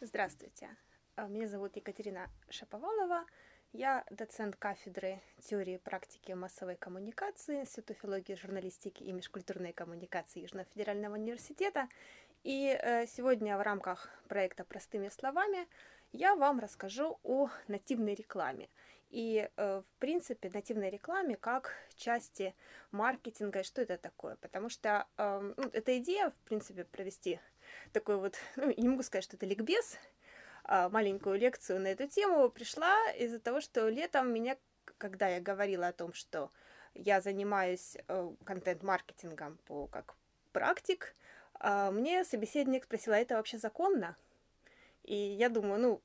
Здравствуйте, а, меня зовут Екатерина Шаповалова, я доцент кафедры теории и практики массовой коммуникации Института филологии, журналистики и межкультурной коммуникации Южного федерального университета. И э, сегодня в рамках проекта «Простыми словами» я вам расскажу о нативной рекламе. И, э, в принципе, нативной рекламе как части маркетинга, что это такое. Потому что э, ну, эта идея, в принципе, провести такой вот, ну, не могу сказать, что это ликбез, а маленькую лекцию на эту тему, пришла из-за того, что летом меня, когда я говорила о том, что я занимаюсь э, контент-маркетингом по как практик, э, мне собеседник спросила, это вообще законно? И я думаю, ну,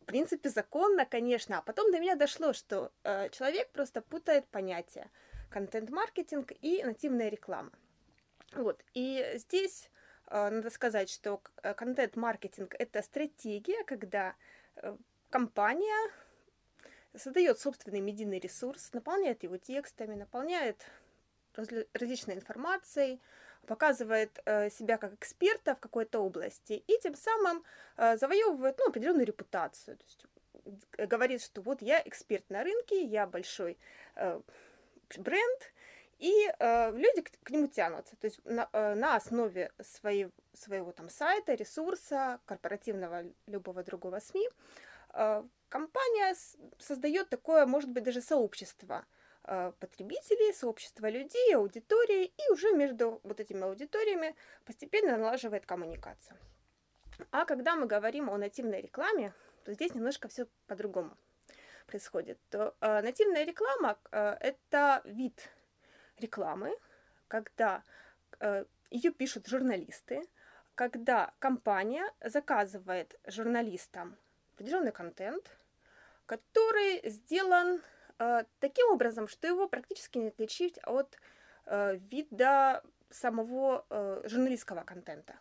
в принципе, законно, конечно. А потом до меня дошло, что э, человек просто путает понятия контент-маркетинг и нативная реклама. Вот. И здесь надо сказать, что э, контент-маркетинг – это стратегия, когда э, компания создает собственный медийный ресурс, наполняет его текстами, наполняет различной информацией, показывает э, себя как эксперта в какой-то области и тем самым э, завоевывает ну, определенную репутацию. То есть говорит, что вот я эксперт на рынке, я большой э, бренд, и э, люди к, к нему тянутся. То есть на, э, на основе своей, своего там сайта, ресурса, корпоративного любого другого СМИ, э, компания создает такое, может быть, даже сообщество – Э, потребителей, сообщества людей, аудитории, и уже между вот этими аудиториями постепенно налаживает коммуникацию. А когда мы говорим о нативной рекламе, то здесь немножко все по-другому происходит. То, э, нативная реклама э, это вид рекламы, когда э, ее пишут журналисты, когда компания заказывает журналистам определенный контент, который сделан Э, таким образом, что его практически не отличить от э, вида самого э, журналистского контента.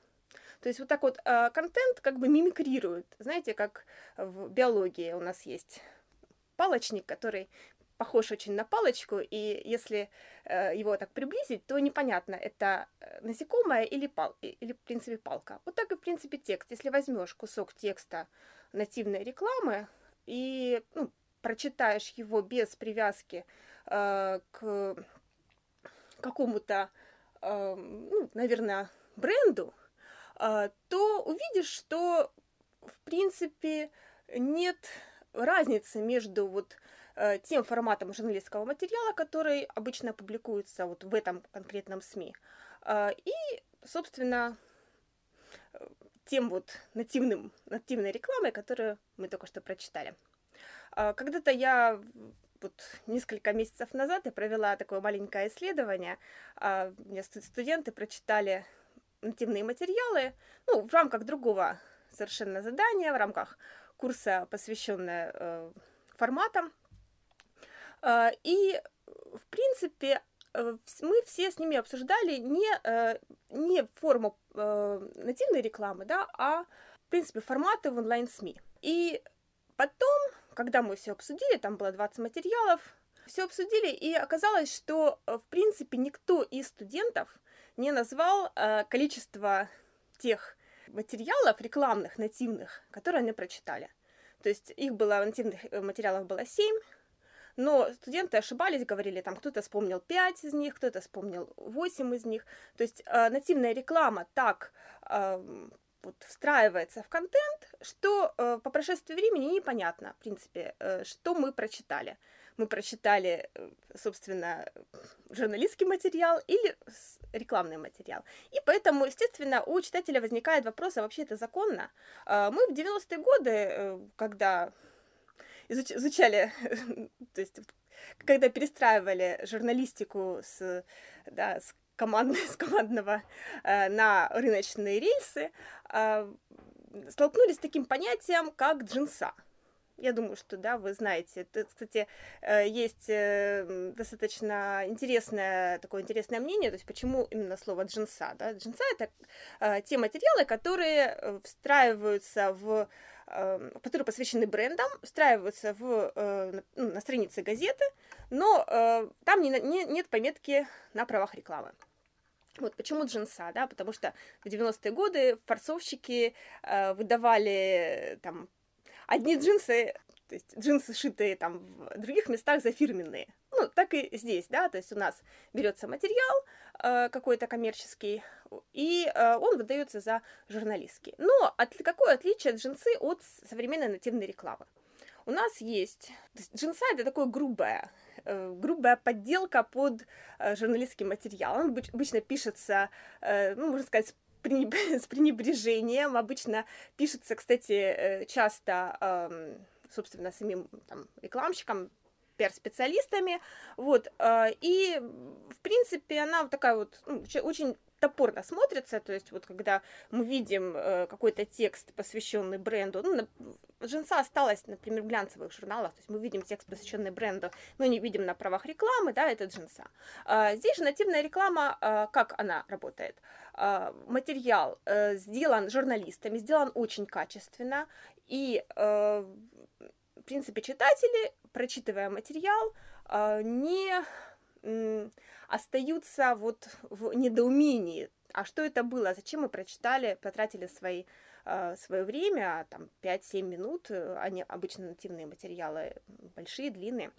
То есть вот так вот контент как бы мимикрирует. Знаете, как в биологии у нас есть палочник, который похож очень на палочку, и если его так приблизить, то непонятно, это насекомое или, пал, или в принципе палка. Вот так и в принципе текст. Если возьмешь кусок текста нативной рекламы и ну, прочитаешь его без привязки э, к какому-то, э, ну, наверное, бренду, э, то увидишь, что в принципе нет разницы между вот э, тем форматом журналистского материала, который обычно публикуется вот в этом конкретном СМИ, э, и, собственно, тем вот нативным, нативной рекламой, которую мы только что прочитали. Когда-то я вот несколько месяцев назад я провела такое маленькое исследование. У меня студенты прочитали нативные материалы, ну, в рамках другого совершенно задания, в рамках курса, посвященного э, форматам. Э, и, в принципе, э, мы все с ними обсуждали не, э, не форму нативной рекламы, да, а, в принципе, форматы в онлайн-СМИ. И потом когда мы все обсудили, там было 20 материалов, все обсудили, и оказалось, что, в принципе, никто из студентов не назвал количество тех материалов рекламных, нативных, которые они прочитали. То есть их было, нативных материалов было 7, но студенты ошибались, говорили, там кто-то вспомнил 5 из них, кто-то вспомнил 8 из них. То есть э, нативная реклама так э, вот встраивается в контент, что э, по прошествии времени непонятно, в принципе, э, что мы прочитали. Мы прочитали, э, собственно, журналистский материал или рекламный материал. И поэтому, естественно, у читателя возникает вопрос, а вообще это законно? Э, мы в 90-е годы, э, когда изуч изучали, то есть когда перестраивали журналистику с, да, с команд, с командного э, на рыночные рельсы, э, столкнулись с таким понятием, как джинса. Я думаю, что да, вы знаете. Это, кстати, э, есть э, достаточно интересное такое интересное мнение, то есть почему именно слово джинса. Да? Джинса это э, те материалы, которые встраиваются в которые посвящены брендам, встраиваются в, ну, на странице газеты, но там не, не, нет пометки на правах рекламы. Вот почему джинса, да, потому что в 90-е годы форцовщики э, выдавали там одни джинсы, то есть джинсы шитые там в других местах за фирменные. Ну, так и здесь, да, то есть у нас берется материал э, какой-то коммерческий, и э, он выдается за журналистский. Но от, какое отличие джинсы от современной нативной рекламы? У нас есть... Джинса — это такое грубое, э, грубая подделка под э, журналистский материал. Он обычно пишется, э, ну, можно сказать, с пренебрежением. Обычно пишется, кстати, часто, собственно, самим там, рекламщикам, пиар-специалистами, вот, и, в принципе, она такая вот ну, очень топорно смотрится, то есть вот когда мы видим э, какой-то текст, посвященный бренду, ну, Джинса осталась, например, в глянцевых журналах, то есть мы видим текст, посвященный бренду, но не видим на правах рекламы, да, это Джинса. А, здесь же нативная реклама, а, как она работает? Материал а, сделан журналистами, сделан очень качественно, и, а, в принципе, читатели, прочитывая материал, а, не остаются вот в недоумении, а что это было, зачем мы прочитали, потратили свои, э, свое время, там 5-7 минут, э, они обычно нативные материалы, большие, длинные,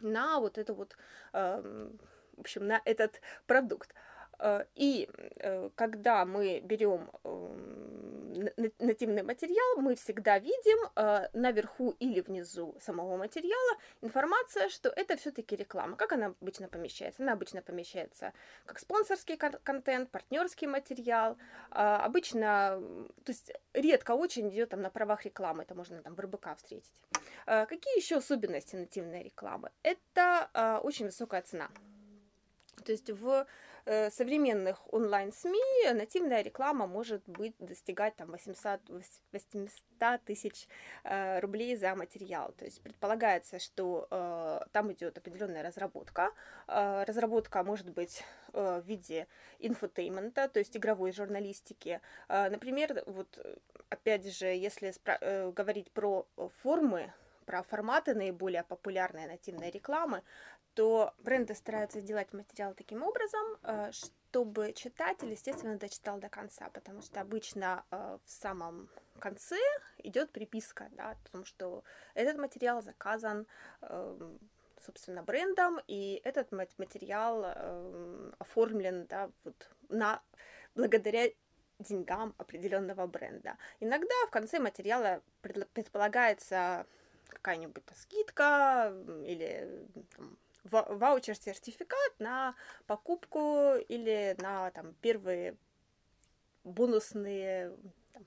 на вот это вот, эм, в общем, на этот продукт. Э, и э, когда мы берем эм, нативный материал, мы всегда видим э, наверху или внизу самого материала информация, что это все-таки реклама. Как она обычно помещается? Она обычно помещается как спонсорский контент, партнерский материал. Обычно, то есть редко очень идет там на правах рекламы, это можно там в РБК встретить. Какие еще особенности нативной рекламы? Это очень высокая цена. То есть в Э, современных онлайн-СМИ нативная реклама может быть достигать там 800, 800 тысяч э, рублей за материал. То есть предполагается, что э, там идет определенная разработка. Разработка может быть в виде инфотейнмента, то есть игровой журналистики. Например, вот опять же, если говорить про формы про форматы наиболее популярной нативной рекламы, то бренды стараются сделать материал таким образом, э, чтобы читатель, естественно, дочитал до конца, потому что обычно э, в самом конце идет приписка, да, о том, что этот материал заказан эм, собственно, брендом, и этот материал э, оформлен да, вот на, благодаря деньгам определенного бренда. Иногда в конце материала предполагается какая-нибудь скидка или там, ваучер-сертификат на покупку или на там, первые бонусные там,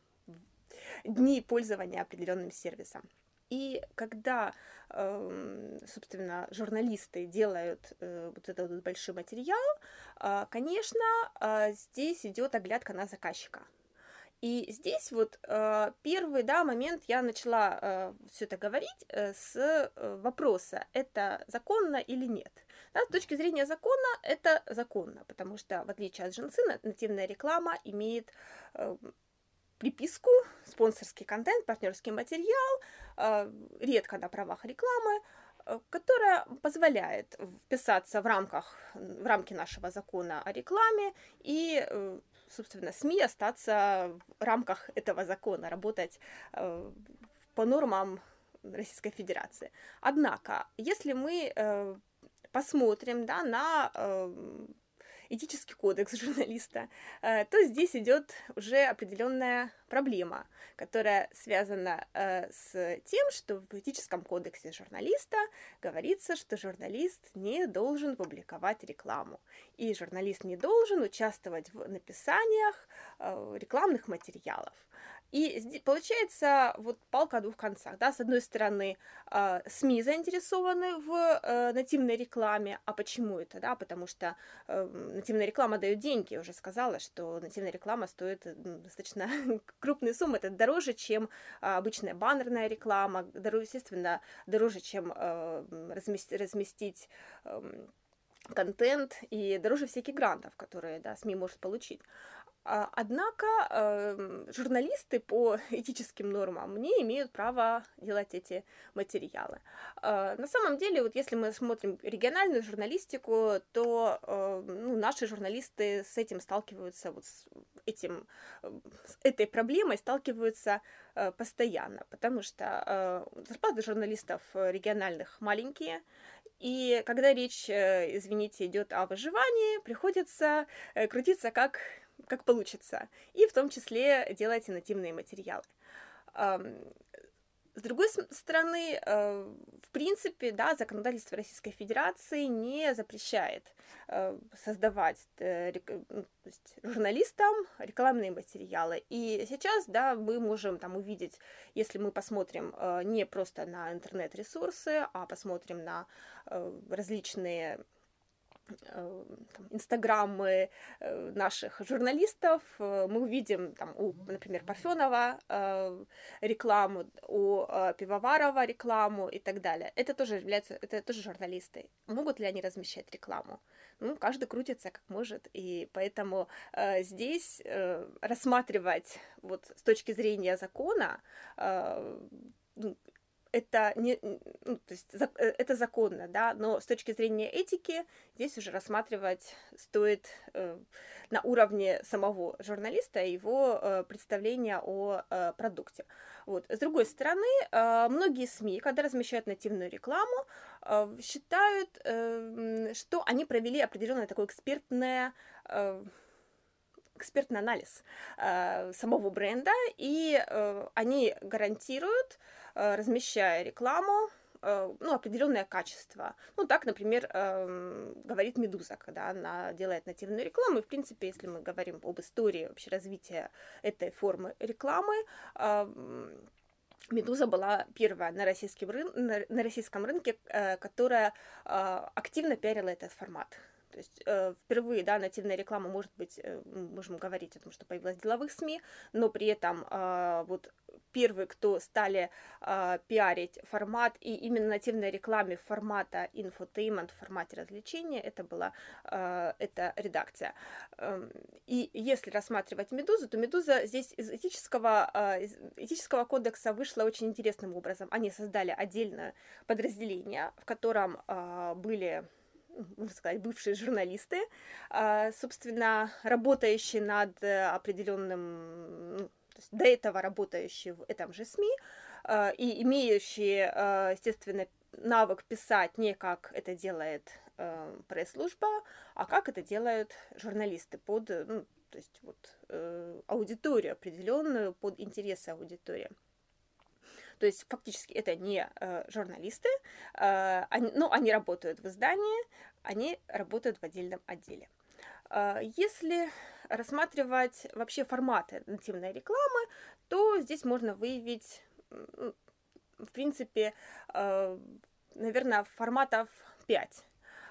дни пользования определенным сервисом. И когда, эм, собственно, журналисты делают э, вот этот большой материал, э, конечно, э, здесь идет оглядка на заказчика. И здесь вот э, первый да, момент я начала э, все это говорить э, с вопроса, это законно или нет. Да, с точки зрения закона это законно, потому что в отличие от джинсы нативная реклама имеет приписку, спонсорский контент, партнерский материал, редко на правах рекламы, которая позволяет вписаться в рамках в рамки нашего закона о рекламе и собственно, СМИ остаться в рамках этого закона, работать э, по нормам Российской Федерации. Однако, если мы э, посмотрим да, на э, этический кодекс журналиста, э, то здесь идет уже определенная проблема, которая связана э, с тем, что в этическом кодексе журналиста говорится, что журналист не должен публиковать рекламу, и журналист не должен участвовать в написаниях э, рекламных материалов. И получается вот палка о двух концах. Да? С одной стороны, э, СМИ заинтересованы в э, нативной рекламе. А почему это? Да? Потому что э, нативная реклама дает деньги. Я уже сказала, что нативная реклама стоит ну, достаточно крупные суммы. Это дороже, чем обычная баннерная реклама. Дороже, естественно, дороже, чем разместить, разместить эм, контент и дороже всяких грантов, которые да, СМИ может получить. А, однако эм, журналисты по этическим нормам не имеют права делать эти материалы. А, на самом деле, вот если мы смотрим региональную журналистику, то эм, ну, наши журналисты с этим сталкиваются, вот с, этим, с этой проблемой сталкиваются э, постоянно, потому что э, зарплаты журналистов региональных маленькие, и когда речь, э, извините, идет о выживании, приходится крутиться как как получится, и в том числе делайте нативные материалы. С другой стороны, э, в принципе, да, законодательство Российской Федерации не запрещает э, создавать э, ну, журналистам рекламные материалы. И сейчас, да, мы можем там увидеть, если мы посмотрим не просто на интернет-ресурсы, а посмотрим на различные инстаграмы э, наших журналистов, э, мы увидим там у, например, Парфенова рекламу, у Пивоварова рекламу и так далее. Это тоже является, это тоже журналисты. Могут ли они размещать рекламу? Ну, каждый крутится как может, и поэтому э, здесь э, рассматривать вот с точки зрения закона э, ну, это не, ну, то есть э, это законно, да, но с точки зрения этики здесь уже рассматривать стоит э, на уровне самого журналиста его э, представления о э, продукте. Вот. С другой стороны, э, многие СМИ, когда размещают нативную рекламу, э, считают, э, что они провели определенное такое экспертное э, экспертный анализ э, самого бренда, и э, они гарантируют, Э, размещая рекламу, э, ну, определенное качество. Ну, так, например, эм, говорит Медуза, когда она делает нативную рекламу. И, в принципе, если мы говорим об истории вообще развития этой формы рекламы, эм, Медуза была первая на российском, рын... на российском рынке, э, которая активно пиарила этот формат. То есть э, впервые, да, нативная реклама может быть, э, можем говорить о том, что появилась в деловых СМИ, но при этом э, вот первые, кто стали э, пиарить формат и именно нативной рекламе формата инфотейнмент, в формате развлечения, это была э, эта редакция. Э, и если рассматривать Медузу, то Медуза здесь из этического, э, этического кодекса вышла очень интересным образом. Они создали отдельное подразделение, в котором э, были можно сказать, бывшие журналисты, собственно, работающие над определенным, ну, до этого работающие в этом же СМИ а, и имеющие, а, естественно, навык писать не как это делает пресс-служба, а как это делают журналисты под, ну, то есть вот э, аудиторию определенную, под интересы аудитории. То есть фактически это не э, журналисты, э, они, ну, они работают в издании, они работают в отдельном отделе. Э, если рассматривать вообще форматы нативной рекламы, то здесь можно выявить, в принципе, э, наверное, форматов 5.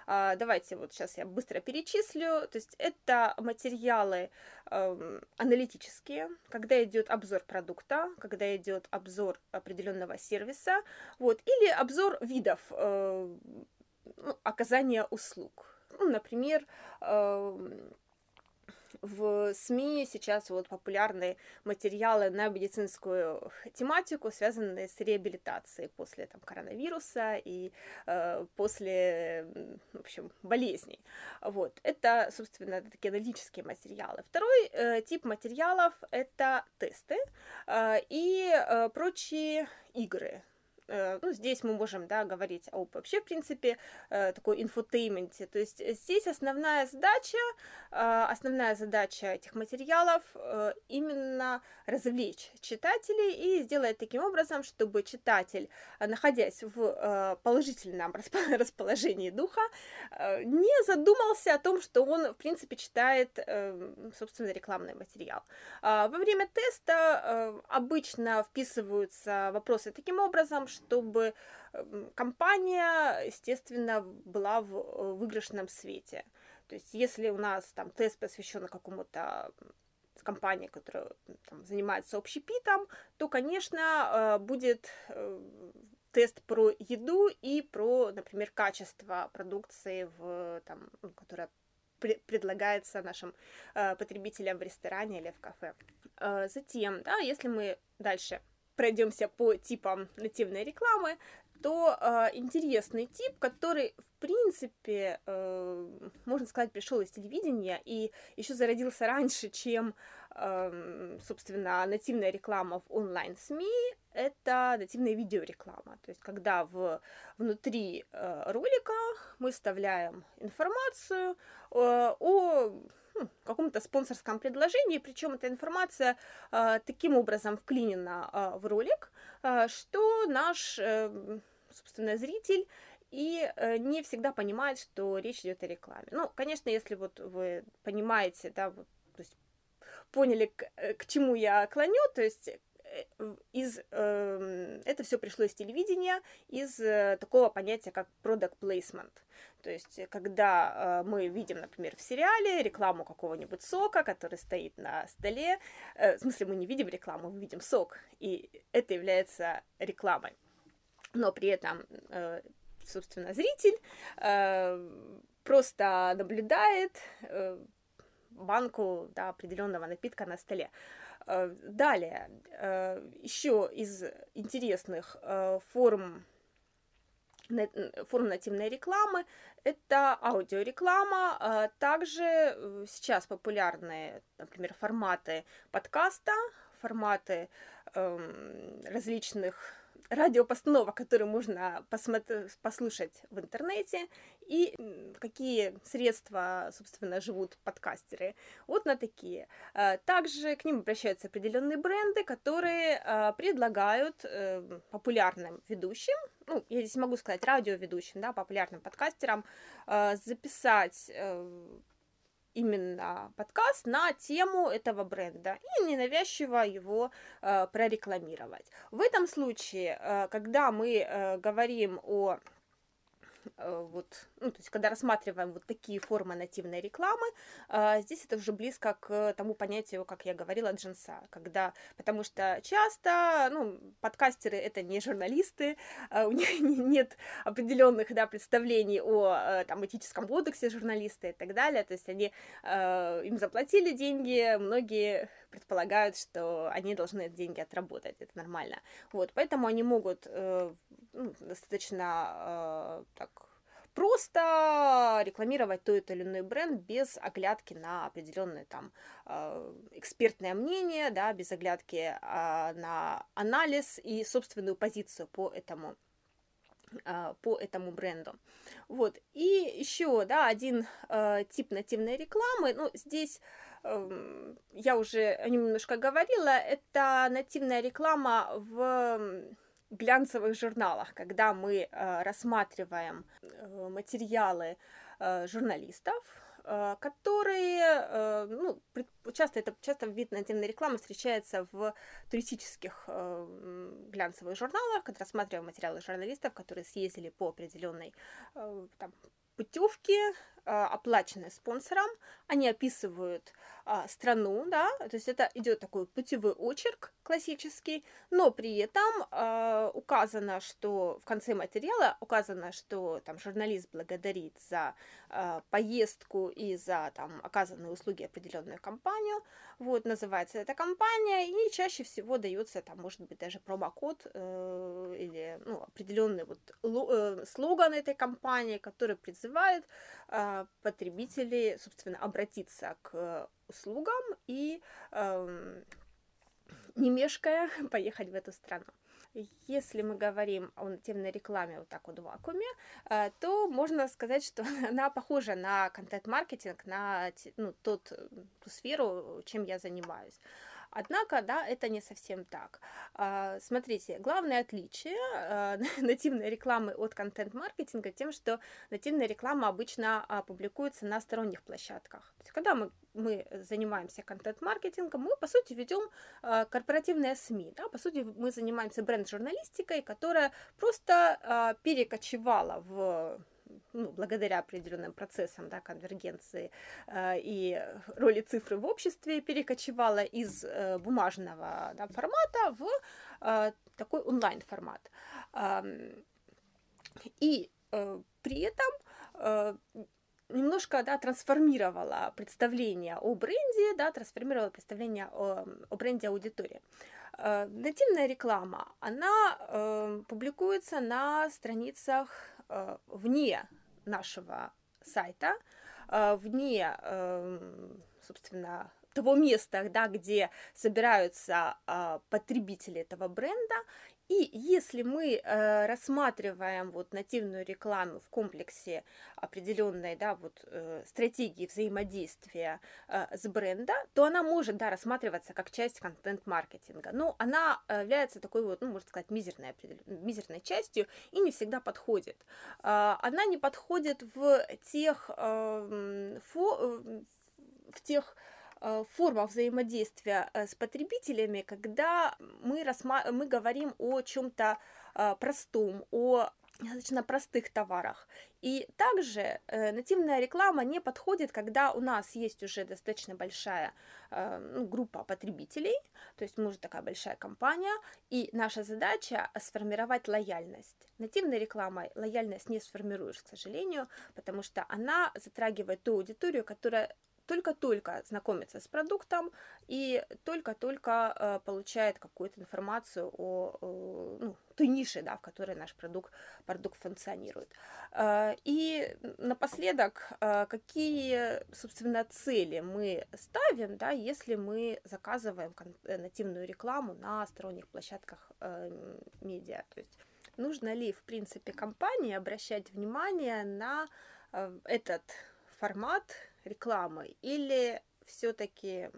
А, давайте вот сейчас я быстро перечислю. То есть это материалы э, аналитические, когда идет обзор продукта, когда идет обзор определенного сервиса, вот, или обзор видов э, ну, оказания услуг. Ну, например, э, в СМИ сейчас вот популярны материалы на медицинскую тематику, связанные с реабилитацией после там, коронавируса и э, после, в общем, болезней. Вот. Это, собственно, такие аналитические материалы. Второй э, тип материалов – это тесты э, и э, прочие игры, Э, ну, здесь мы можем, да, говорить об вообще, в принципе, э, такой инфотейнменте. То есть здесь основная задача, э, основная задача этих материалов именно развлечь читателей и сделать таким образом, чтобы читатель, находясь в положительном расположении духа, не задумался о том, что он, в принципе, читает, собственно, рекламный материал. Во время теста обычно вписываются вопросы таким образом, чтобы компания, естественно, была в э, выигрышном свете. То есть, если у нас там тест посвящен какому-то компании, которая там, занимается общепитом, то, конечно, э, будет э, тест про еду и про, например, качество продукции, в, там, ну, которая предлагается нашим потребителям в ресторане или в кафе. Затем, да, если мы дальше пройдемся по типам нативной рекламы, то э, интересный тип, который, в принципе, э, можно сказать, пришел из телевидения и еще зародился раньше, чем, э, собственно, нативная реклама в онлайн-СМИ, это нативная видеореклама. То есть, когда в, внутри э, ролика мы вставляем информацию э, о каком-то спонсорском предложении, причем эта информация э, таким образом вклинена э, в ролик, э, что наш, э, собственно, зритель и э, не всегда понимает, что речь идет о рекламе. Ну, конечно, если вот вы понимаете, да, вот, то есть поняли, к, э, к чему я клоню, то есть из, э, это все пришло из телевидения, из э, такого понятия, как product placement. То есть, когда э, мы видим, например, в сериале рекламу какого-нибудь сока, который стоит на столе, э, в смысле, мы не видим рекламу, мы видим сок, и это является рекламой. Но при этом, э, собственно, зритель э, просто наблюдает э, банку да, определенного напитка на столе. Э, далее, э, еще из интересных э, форм форм нативной рекламы. Это аудиореклама, а также э, сейчас популярны, например, форматы подкаста, форматы эм, различных радиопостановок, которые можно послушать в интернете, и какие средства, собственно, живут подкастеры. Вот на такие. А, также к ним обращаются определенные бренды, которые а, предлагают э, популярным ведущим, ну, я здесь могу сказать радиоведущим, да, популярным подкастерам, записать э, именно подкаст на тему этого бренда и ненавязчиво его э, прорекламировать. В этом случае, э, когда мы э, говорим о Э, вот, ну, то есть, когда рассматриваем вот такие формы нативной рекламы, э, здесь это уже близко к тому понятию, как я говорила, джинса, когда, потому что часто, ну, подкастеры это не журналисты, э, у них нет определенных, да, представлений о, там, этическом кодексе журналиста и так далее, то есть они, им заплатили деньги, многие предполагают, что они должны эти деньги отработать, это нормально. Вот, поэтому они могут э, ну, достаточно э, так просто рекламировать тот или иной бренд без оглядки на определенное там э, экспертное мнение, да, без оглядки э, на анализ и собственную позицию по этому э, по этому бренду. Вот. И еще, да, один э, тип нативной рекламы, ну, здесь я уже о нем немножко говорила, это нативная реклама в глянцевых журналах, когда мы э, рассматриваем э, материалы э, журналистов, которые, ну, часто это часто вид нативной рекламы встречается в туристических глянцевых журналах, когда рассматриваем материалы журналистов, которые съездили по определенной там, путевке, оплаченной спонсором, они описывают а, страну, да, то есть это идет такой путевой очерк классический, но при этом а, указано, что в конце материала указано, что там журналист благодарит за а, поездку и за там оказанные услуги определенную компанию, вот называется эта компания, и чаще всего дается там, может быть, даже промокод э, или ну, определенный вот э, слоган этой компании, который призывает э, потребителей, собственно, обратиться к услугам и э, не мешкая поехать в эту страну. Если мы говорим о нативной рекламе вот так вот в вакууме, э, то можно сказать, что она похожа на контент-маркетинг, на ну, тот, ту сферу, чем я занимаюсь. Однако, да, это не совсем так. А, смотрите, главное отличие а, нативной рекламы от контент-маркетинга тем, что нативная реклама обычно а, публикуется на сторонних площадках. То есть, когда мы, мы занимаемся контент-маркетингом, мы, по сути, ведем корпоративные СМИ. Да? По сути, мы занимаемся бренд-журналистикой, которая просто перекочевала в ну, благодаря определенным процессам да, конвергенции э, и роли цифры в обществе перекочевала из э, бумажного да, формата в э, такой онлайн-формат. Э, и э, при этом э, немножко да, трансформировала представление о бренде, да, трансформировала представление о, о бренде аудитории. Э, нативная реклама, она публикуется на страницах вне нашего сайта, э, вне, э, собственно, того места, да, где собираются э, потребители этого бренда, и если мы э, рассматриваем вот нативную рекламу в комплексе определенной да, вот, э, стратегии взаимодействия э, с бренда, то она может да, рассматриваться как часть контент-маркетинга. Но она является такой вот, ну, можно сказать, мизерной, мизерной частью и не всегда подходит. Э, она не подходит в тех, э, фо, э, в тех Э, форма взаимодействия э, с потребителями, когда мы, рассма- мы говорим о чем-то э, простом, о достаточно простых товарах. И также э, нативная реклама не подходит, когда у нас есть уже достаточно большая э, ну, группа потребителей, то есть мы уже такая большая компания, и наша задача сформировать лояльность. Нативной рекламой лояльность не сформируешь, к сожалению, потому что она затрагивает ту аудиторию, которая только-только знакомится с продуктом и только-только э, получает какую-то информацию о, о ну, той нише, да, в которой наш продукт, продукт функционирует. Э, и напоследок, э, какие, собственно, цели мы ставим, да, если мы заказываем э, нативную рекламу на сторонних площадках э, медиа, то есть нужно ли, в принципе, компании обращать внимание на э, этот формат рекламой, или все-таки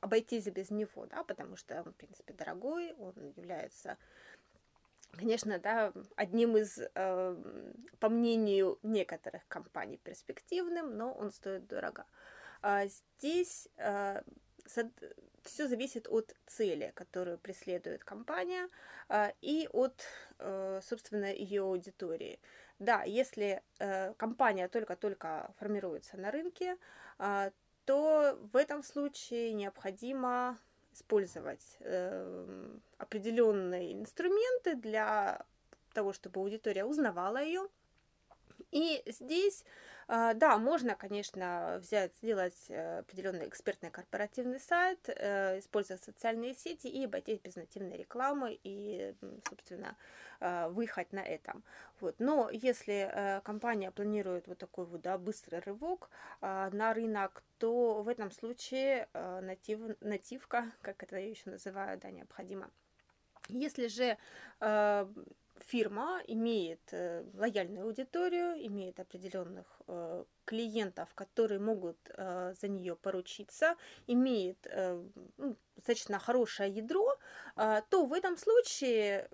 обойтись без него, да, потому что он, в принципе, дорогой, он является, конечно, да, одним из, э, по мнению некоторых компаний, перспективным, но он стоит дорого. А здесь э, все зависит от цели, которую преследует компания, э, и от, э, собственно, ее аудитории. Да, если э, компания только-только формируется на рынке, э, то в этом случае необходимо использовать э, определенные инструменты для того, чтобы аудитория узнавала ее. И здесь а, да, можно, конечно, взять, сделать э, определенный экспертный корпоративный сайт, э, использовать социальные сети и обойтись без нативной рекламы и, собственно, а, выехать на этом. Вот. Но если э, компания планирует вот такой вот да, быстрый рывок а, на рынок, то в этом случае натив, нативка, как это я еще называю, да, необходима. Если же фирма имеет э, лояльную аудиторию, имеет определенных э, клиентов, которые могут э, за нее поручиться, имеет ну, достаточно хорошее ядро, то в этом случае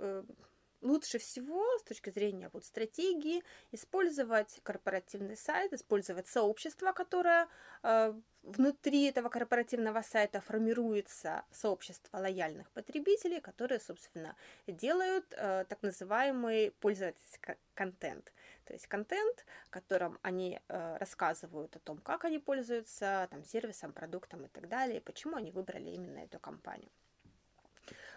лучше всего с точки зрения вот стратегии использовать корпоративный сайт, использовать сообщество, которое э, внутри этого корпоративного сайта формируется сообщество лояльных потребителей, которые, собственно, делают э, так называемый пользовательский контент. То есть контент, в котором они э, рассказывают о том, как они пользуются там, сервисом, продуктом и так далее, и почему они выбрали именно эту компанию.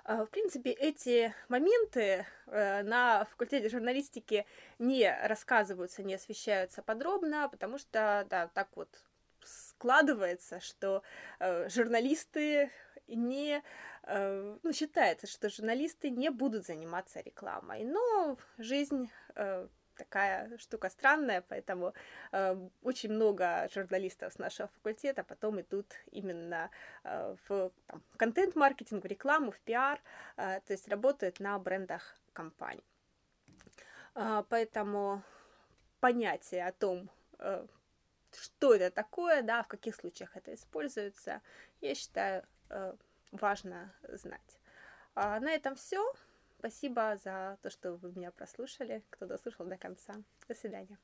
А, в принципе, эти моменты э, на факультете журналистики не рассказываются, не освещаются подробно, потому что, да, так вот складывается, что э, журналисты не э, ну, считается, что журналисты не будут заниматься рекламой. Но жизнь такая штука странная, поэтому э, очень много журналистов с нашего факультета потом идут именно э, в там, контент-маркетинг, в рекламу, в пиар, э, то есть работают на брендах компаний. Э, поэтому понятие о том, э, что это такое, да, в каких случаях это используется, я считаю, э, важно знать. А на этом все. Спасибо за то, что вы меня прослушали, кто дослушал до конца. До свидания.